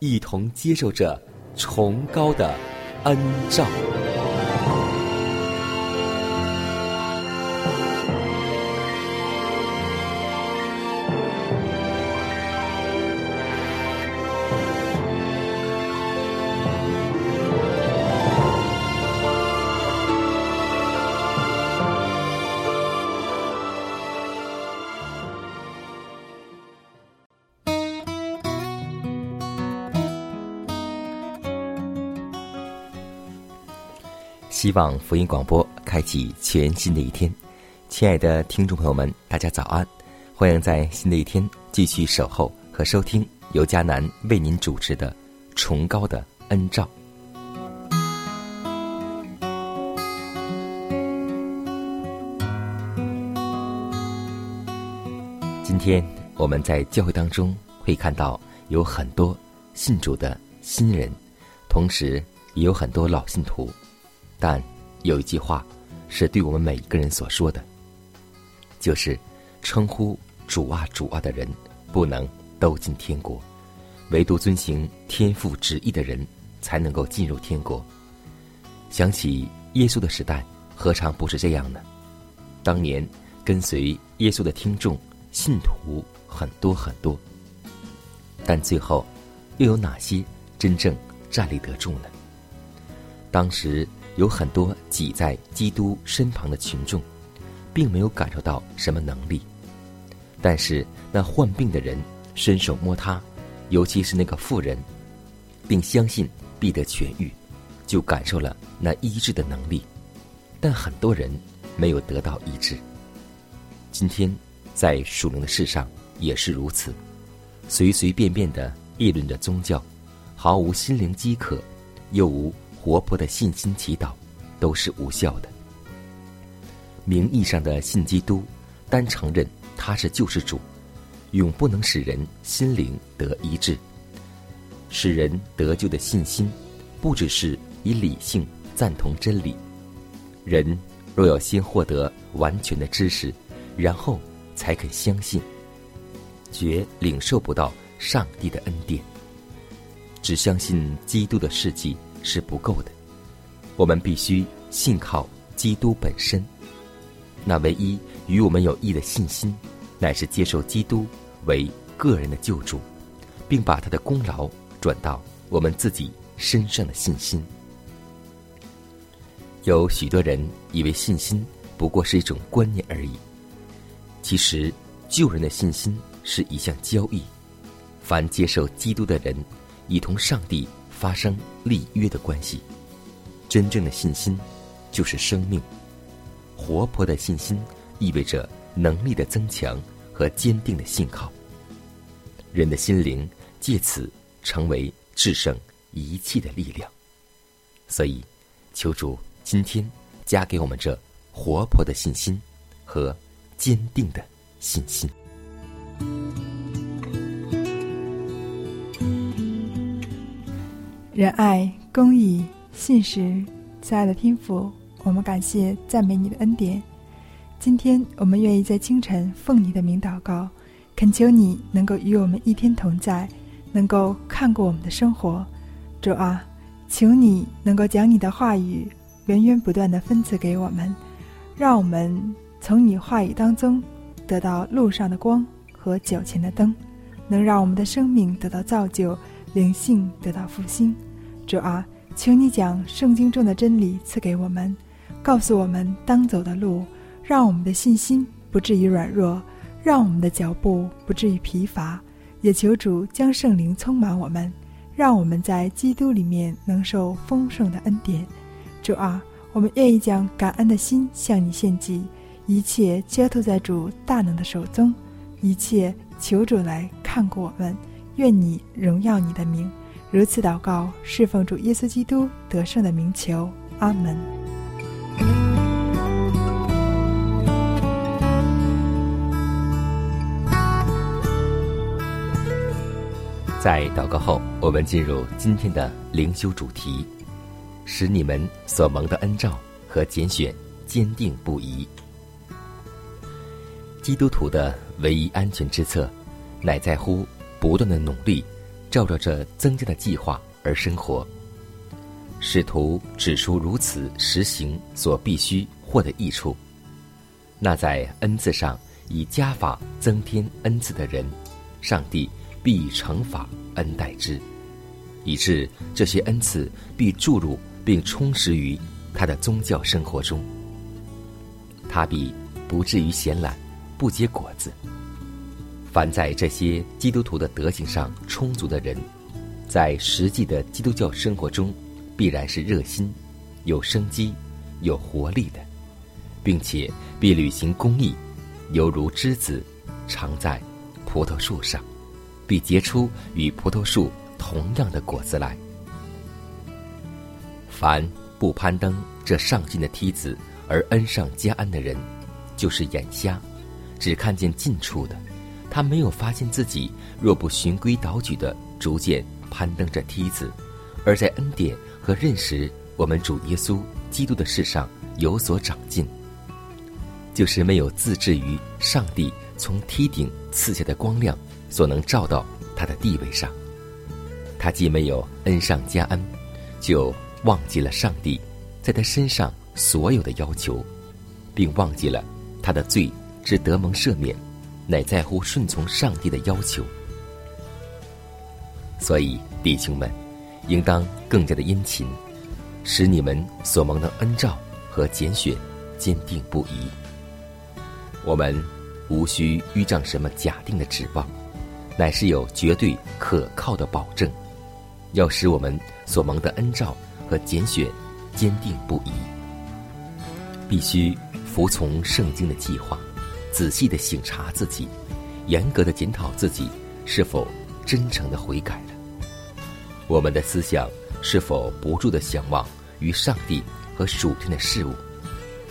一同接受着崇高的恩照。希望福音广播开启全新的一天，亲爱的听众朋友们，大家早安！欢迎在新的一天继续守候和收听由迦南为您主持的《崇高的恩照》。今天我们在教会当中会看到有很多信主的新人，同时也有很多老信徒。但有一句话是对我们每一个人所说的，就是称呼主啊主啊的人不能都进天国，唯独遵行天父旨意的人才能够进入天国。想起耶稣的时代，何尝不是这样呢？当年跟随耶稣的听众信徒很多很多，但最后又有哪些真正站立得住呢？当时。有很多挤在基督身旁的群众，并没有感受到什么能力，但是那患病的人伸手摸他，尤其是那个妇人，并相信必得痊愈，就感受了那医治的能力。但很多人没有得到医治。今天在属灵的世上也是如此，随随便便的议论着宗教，毫无心灵饥渴，又无。活泼的信心祈祷都是无效的。名义上的信基督，单承认他是救世主，永不能使人心灵得医治。使人得救的信心，不只是以理性赞同真理。人若要先获得完全的知识，然后才肯相信，绝领受不到上帝的恩典。只相信基督的事迹。是不够的，我们必须信靠基督本身。那唯一与我们有益的信心，乃是接受基督为个人的救主，并把他的功劳转到我们自己身上的信心。有许多人以为信心不过是一种观念而已，其实救人的信心是一项交易。凡接受基督的人，已同上帝。发生立约的关系，真正的信心就是生命。活泼的信心意味着能力的增强和坚定的信靠。人的心灵借此成为制胜一切的力量。所以，求主今天加给我们这活泼的信心和坚定的信心。仁爱、公义、信实，亲爱的天父，我们感谢、赞美你的恩典。今天，我们愿意在清晨奉你的名祷告，恳求你能够与我们一天同在，能够看过我们的生活。主啊，求你能够将你的话语源源不断的分赐给我们，让我们从你话语当中得到路上的光和脚前的灯，能让我们的生命得到造就，灵性得到复兴。主啊，请你将圣经中的真理赐给我们，告诉我们当走的路，让我们的信心不至于软弱，让我们的脚步不至于疲乏。也求主将圣灵充满我们。让我们在基督里面能受丰盛的恩典，主啊，我们愿意将感恩的心向你献祭，一切交托在主大能的手中，一切求主来看顾我们，愿你荣耀你的名，如此祷告，侍奉主耶稣基督得胜的名求，阿门。在祷告后，我们进入今天的灵修主题，使你们所蒙的恩照和拣选坚定不移。基督徒的唯一安全之策，乃在乎不断的努力，照着这增加的计划而生活。使徒指出如此实行所必须获得益处。那在恩赐上以加法增添恩赐的人，上帝。必以惩罚恩待之，以致这些恩赐必注入并充实于他的宗教生活中。他必不至于闲懒，不结果子。凡在这些基督徒的德行上充足的人，在实际的基督教生活中，必然是热心、有生机、有活力的，并且必履行公义，犹如枝子常在葡萄树上。必结出与葡萄树同样的果子来。凡不攀登这上进的梯子而恩上加恩的人，就是眼瞎，只看见近处的，他没有发现自己若不循规蹈矩的逐渐攀登着梯子，而在恩典和认识我们主耶稣基督的事上有所长进，就是没有自置于上帝从梯顶赐下的光亮。所能照到他的地位上，他既没有恩上加恩，就忘记了上帝在他身上所有的要求，并忘记了他的罪之得蒙赦免，乃在乎顺从上帝的要求。所以弟兄们，应当更加的殷勤，使你们所蒙的恩照和拣选坚定不移。我们无需依仗什么假定的指望。乃是有绝对可靠的保证，要使我们所蒙的恩照和拣选坚定不移。必须服从圣经的计划，仔细的省察自己，严格的检讨自己是否真诚的悔改了。我们的思想是否不住的向往于上帝和属天的事物？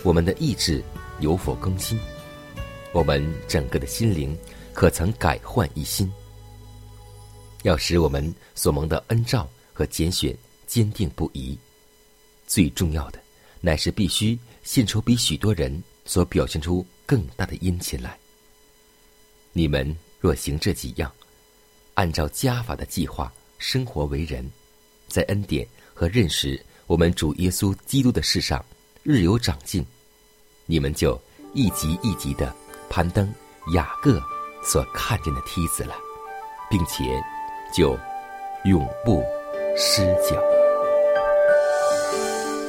我们的意志有否更新？我们整个的心灵可曾改换一新？要使我们所蒙的恩照和拣选坚定不移，最重要的乃是必须献出比许多人所表现出更大的殷勤来。你们若行这几样，按照加法的计划生活为人，在恩典和认识我们主耶稣基督的事上日有长进，你们就一级一级的攀登雅各所看见的梯子了，并且。就永不失脚。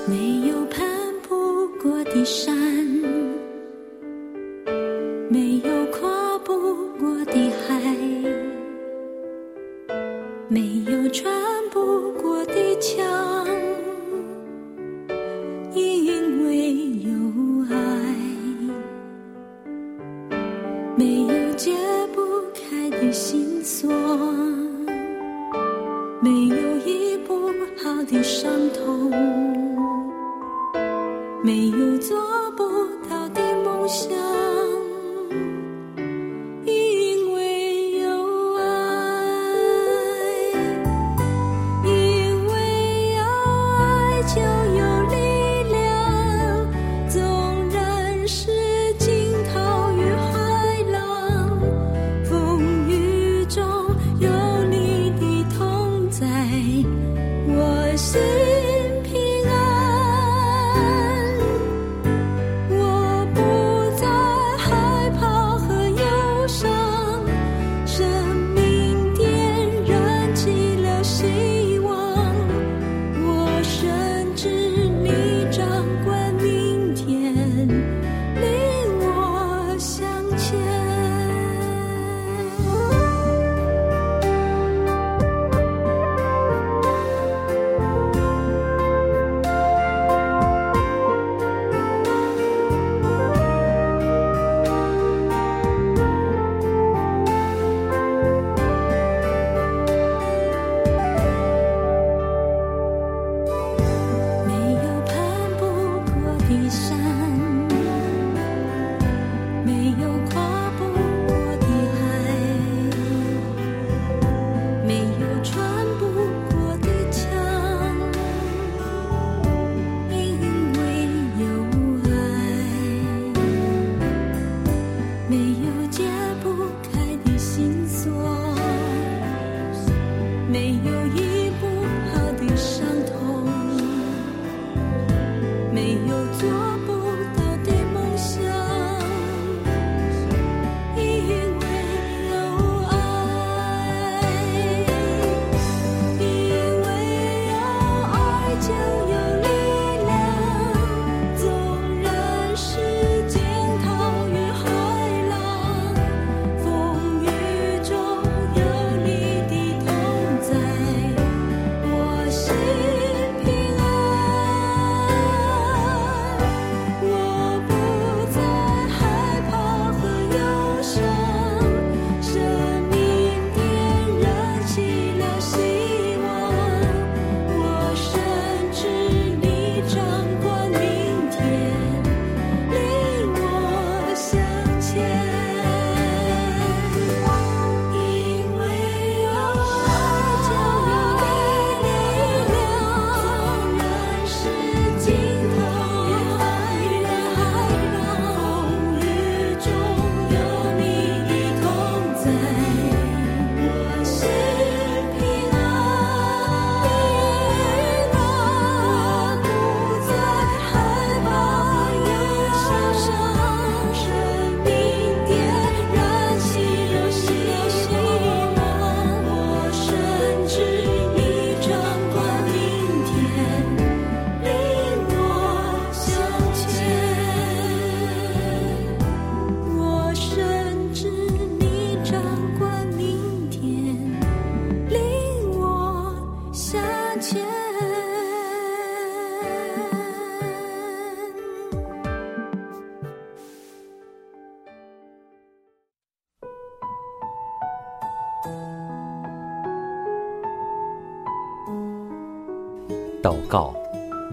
没有攀不过的山，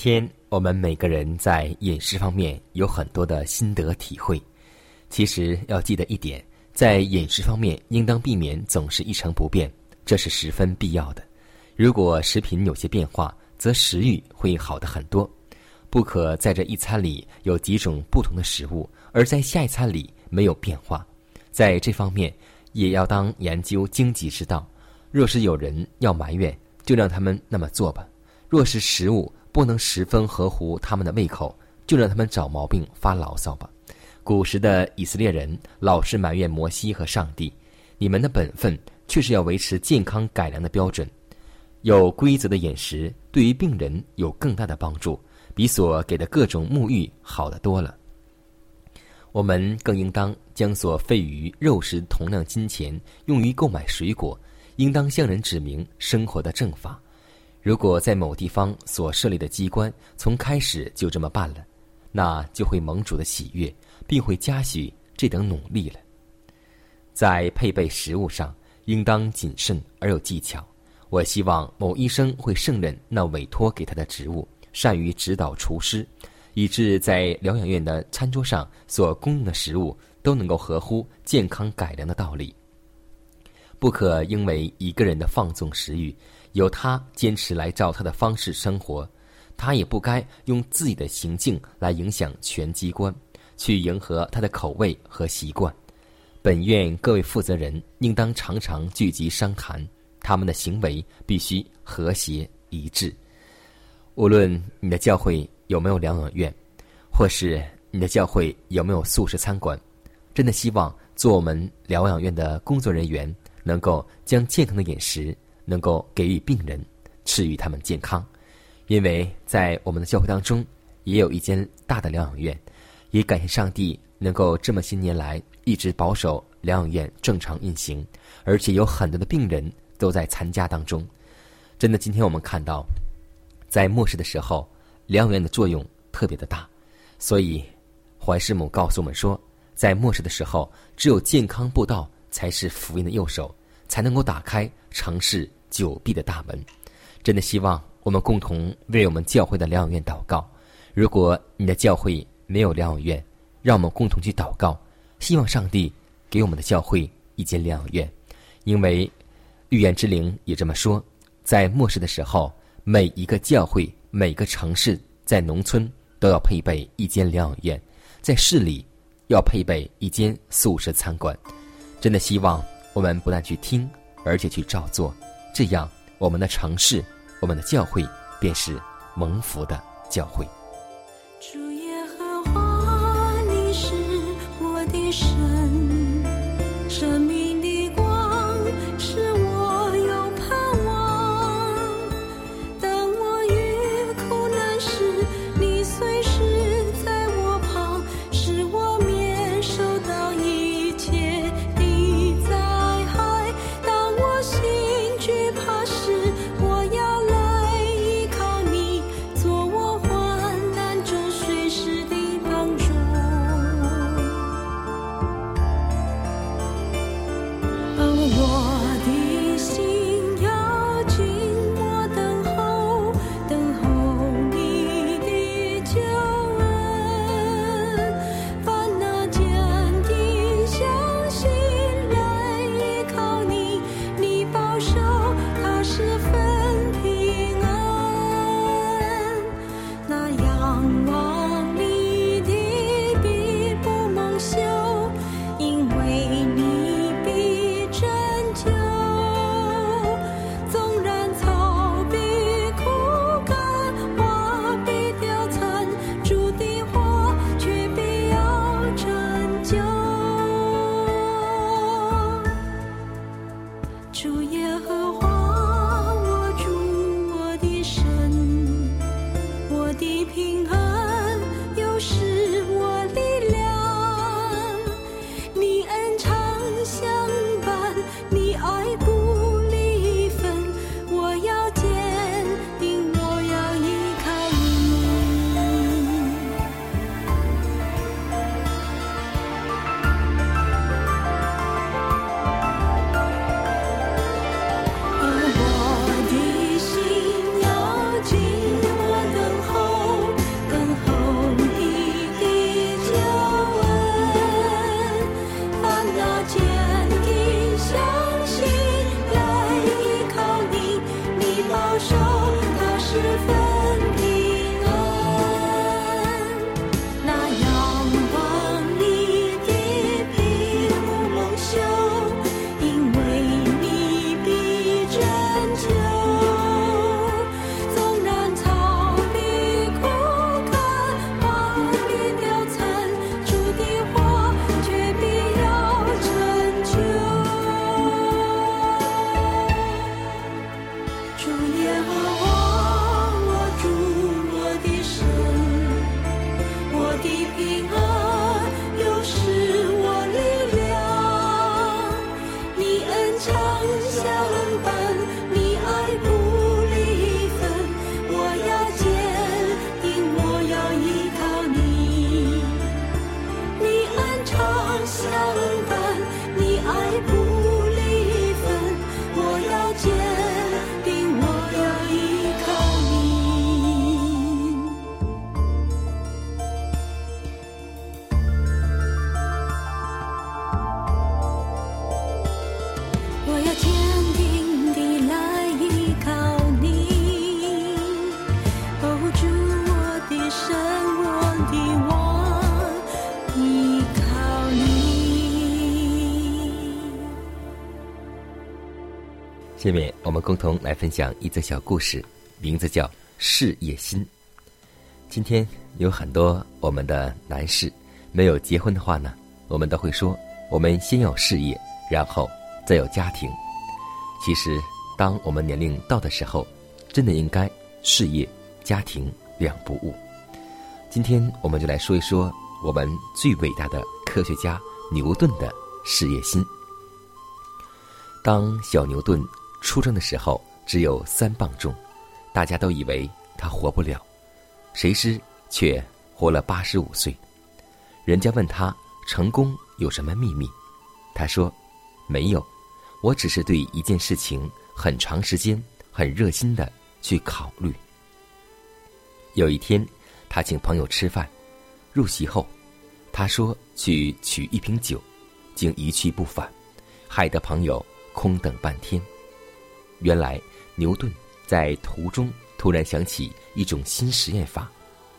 天我们每个人在饮食方面有很多的心得体会。其实要记得一点，在饮食方面应当避免总是一成不变，这是十分必要的。如果食品有些变化，则食欲会好的很多。不可在这一餐里有几种不同的食物，而在下一餐里没有变化。在这方面，也要当研究经济之道。若是有人要埋怨，就让他们那么做吧；若是食物不能十分合乎他们的胃口，就让他们找毛病发牢骚吧。古时的以色列人老是埋怨摩西和上帝：“你们的本分却是要维持健康改良的标准。有规则的饮食对于病人有更大的帮助，比所给的各种沐浴好得多了。”我们更应当将所费于肉食同样金钱用于购买水果，应当向人指明生活的正法。如果在某地方所设立的机关从开始就这么办了，那就会盟主的喜悦，并会嘉许这等努力了。在配备食物上，应当谨慎而有技巧。我希望某医生会胜任那委托给他的职务，善于指导厨师。以致在疗养院的餐桌上所供应的食物都能够合乎健康改良的道理。不可因为一个人的放纵食欲，由他坚持来照他的方式生活，他也不该用自己的行径来影响全机关，去迎合他的口味和习惯。本院各位负责人应当常常聚集商谈，他们的行为必须和谐一致。无论你的教会。有没有疗养院，或是你的教会有没有素食餐馆？真的希望做我们疗养院的工作人员，能够将健康的饮食能够给予病人，赐予他们健康。因为在我们的教会当中，也有一间大的疗养院，也感谢上帝能够这么些年来一直保守疗养院正常运行，而且有很多的病人都在参加当中。真的，今天我们看到，在末世的时候。疗养院的作用特别的大，所以怀师母告诉我们说，在末世的时候，只有健康布道才是福音的右手，才能够打开城市久闭的大门。真的希望我们共同为我们教会的疗养院祷告。如果你的教会没有疗养院，让我们共同去祷告，希望上帝给我们的教会一间疗养院。因为预言之灵也这么说，在末世的时候，每一个教会、每个城市在农村都要配备一间疗养院，在市里要配备一间素食餐馆。真的希望我们不但去听，而且去照做，这样我们的城市、我们的教会便是蒙福的教会。长相伴我们共同来分享一则小故事，名字叫《事业心》。今天有很多我们的男士没有结婚的话呢，我们都会说，我们先有事业，然后再有家庭。其实，当我们年龄到的时候，真的应该事业、家庭两不误。今天我们就来说一说我们最伟大的科学家牛顿的事业心。当小牛顿出生的时候，只有三磅重，大家都以为他活不了，谁知却活了八十五岁。人家问他成功有什么秘密，他说：“没有，我只是对一件事情很长时间、很热心的去考虑。有一天，他请朋友吃饭，入席后，他说去取一瓶酒，竟一去不返，害得朋友空等半天。原来牛顿在途中突然想起一种新实验法，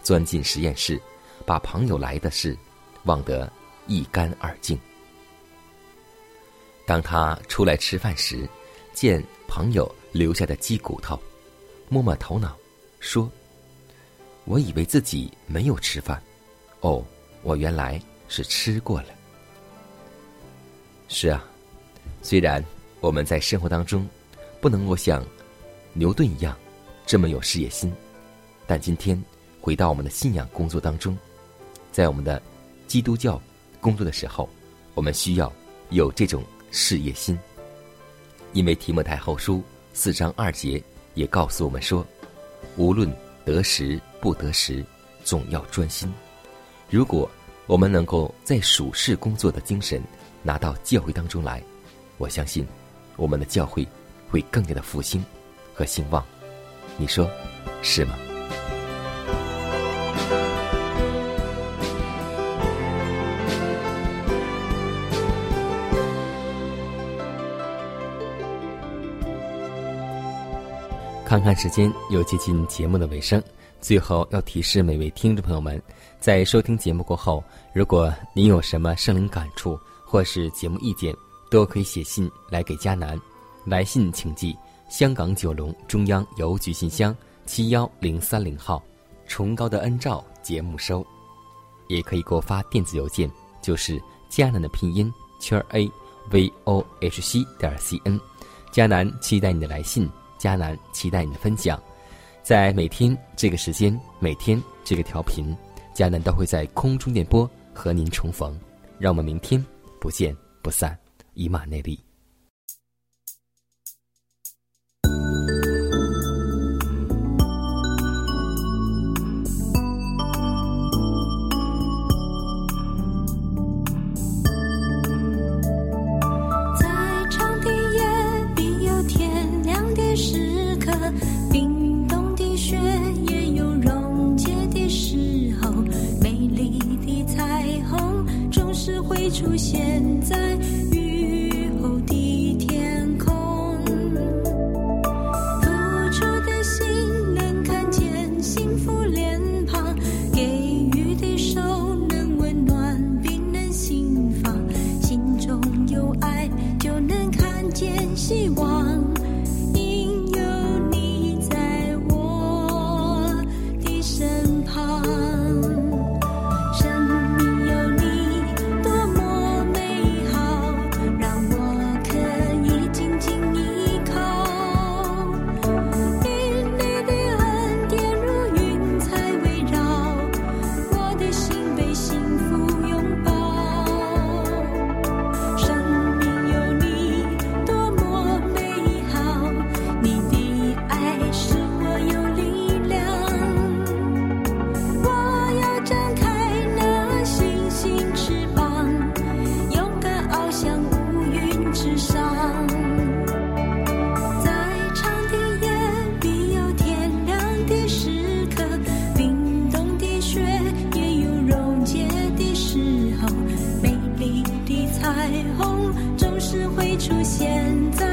钻进实验室，把朋友来的事忘得一干二净。当他出来吃饭时，见朋友留下的鸡骨头，摸摸头脑，说：“我以为自己没有吃饭，哦，我原来是吃过了。”是啊，虽然我们在生活当中不能够像牛顿一样这么有事业心，但今天回到我们的信仰工作当中，在我们的基督教工作的时候，我们需要有这种。事业心，因为提摩太后书四章二节也告诉我们说，无论得时不得时，总要专心。如果我们能够在属事工作的精神拿到教会当中来，我相信我们的教会会更加的复兴和兴旺。你说是吗？看看时间，又接近节目的尾声。最后要提示每位听众朋友们，在收听节目过后，如果您有什么生灵感触或是节目意见，都可以写信来给佳南。来信请寄香港九龙中央邮局信箱七幺零三零号，崇高的恩照节目收。也可以给我发电子邮件，就是佳南的拼音圈 a v o h c 点 c n。佳南期待你的来信。迦南期待你的分享，在每天这个时间，每天这个调频，迦南都会在空中电波和您重逢。让我们明天不见不散，以马内利。彩虹总是会出现在